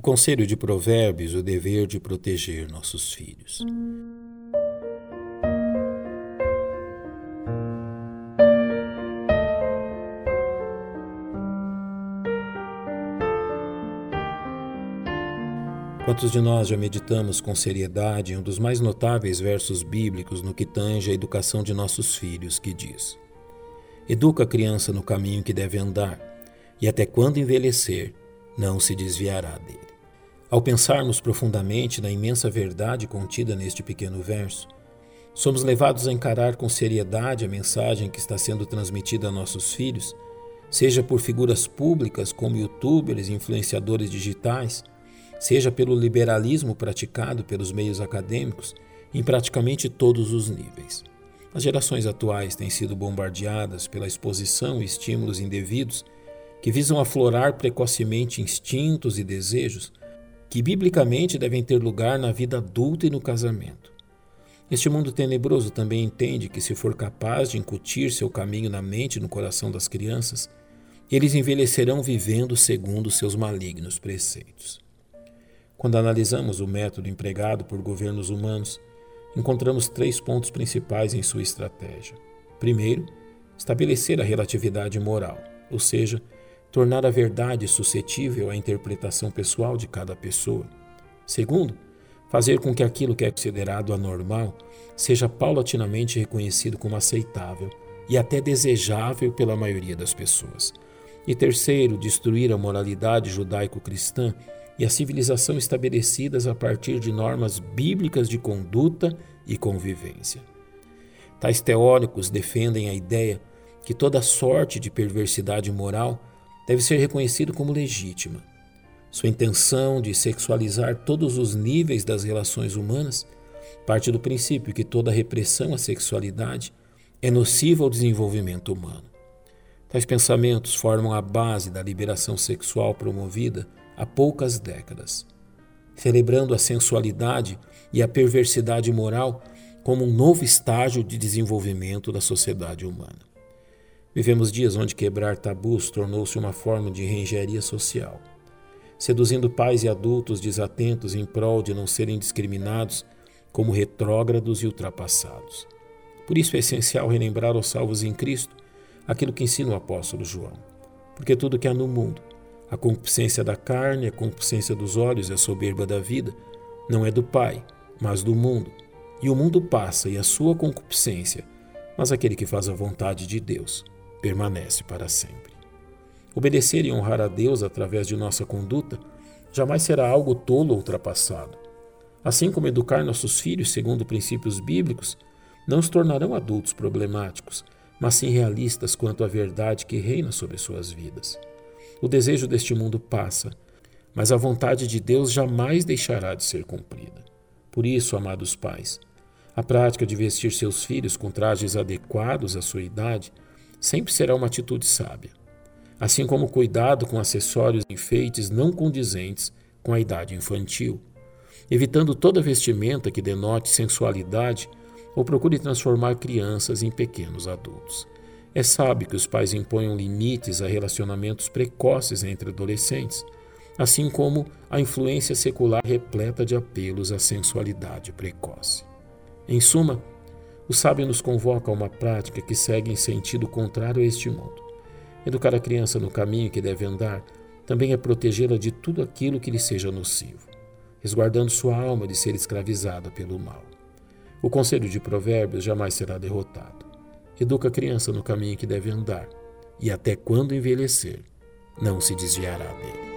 O conselho de Provérbios, o dever de proteger nossos filhos. Quantos de nós já meditamos com seriedade em um dos mais notáveis versos bíblicos no que tange a educação de nossos filhos, que diz: Educa a criança no caminho que deve andar, e até quando envelhecer, não se desviará dele. Ao pensarmos profundamente na imensa verdade contida neste pequeno verso, somos levados a encarar com seriedade a mensagem que está sendo transmitida a nossos filhos, seja por figuras públicas como youtubers e influenciadores digitais, seja pelo liberalismo praticado pelos meios acadêmicos em praticamente todos os níveis. As gerações atuais têm sido bombardeadas pela exposição e estímulos indevidos que visam aflorar precocemente instintos e desejos que biblicamente devem ter lugar na vida adulta e no casamento. Este mundo tenebroso também entende que, se for capaz de incutir seu caminho na mente e no coração das crianças, eles envelhecerão vivendo segundo seus malignos preceitos. Quando analisamos o método empregado por governos humanos, encontramos três pontos principais em sua estratégia. Primeiro, estabelecer a relatividade moral, ou seja, tornar a verdade suscetível à interpretação pessoal de cada pessoa. Segundo, fazer com que aquilo que é considerado anormal seja paulatinamente reconhecido como aceitável e até desejável pela maioria das pessoas. E terceiro, destruir a moralidade judaico-cristã e a civilização estabelecidas a partir de normas bíblicas de conduta e convivência. Tais teóricos defendem a ideia que toda sorte de perversidade moral deve ser reconhecido como legítima. Sua intenção de sexualizar todos os níveis das relações humanas parte do princípio que toda repressão à sexualidade é nociva ao desenvolvimento humano. Tais pensamentos formam a base da liberação sexual promovida há poucas décadas, celebrando a sensualidade e a perversidade moral como um novo estágio de desenvolvimento da sociedade humana. Vivemos dias onde quebrar tabus tornou-se uma forma de engenharia social, seduzindo pais e adultos desatentos em prol de não serem discriminados como retrógrados e ultrapassados. Por isso é essencial relembrar aos salvos em Cristo aquilo que ensina o apóstolo João. Porque tudo que há no mundo, a concupiscência da carne, a concupiscência dos olhos e a soberba da vida, não é do Pai, mas do mundo. E o mundo passa e a sua concupiscência, mas aquele que faz a vontade de Deus permanece para sempre. Obedecer e honrar a Deus através de nossa conduta jamais será algo tolo ou ultrapassado. Assim como educar nossos filhos segundo princípios bíblicos não os tornarão adultos problemáticos, mas sim realistas quanto à verdade que reina sobre suas vidas. O desejo deste mundo passa, mas a vontade de Deus jamais deixará de ser cumprida. Por isso, amados pais, a prática de vestir seus filhos com trajes adequados à sua idade sempre será uma atitude sábia, assim como cuidado com acessórios e enfeites não condizentes com a idade infantil, evitando toda vestimenta que denote sensualidade ou procure transformar crianças em pequenos adultos. É sábio que os pais imponham limites a relacionamentos precoces entre adolescentes, assim como a influência secular repleta de apelos à sensualidade precoce. Em suma, o sábio nos convoca a uma prática que segue em sentido contrário a este mundo. Educar a criança no caminho que deve andar também é protegê-la de tudo aquilo que lhe seja nocivo, resguardando sua alma de ser escravizada pelo mal. O conselho de Provérbios jamais será derrotado. Educa a criança no caminho que deve andar, e até quando envelhecer, não se desviará dele.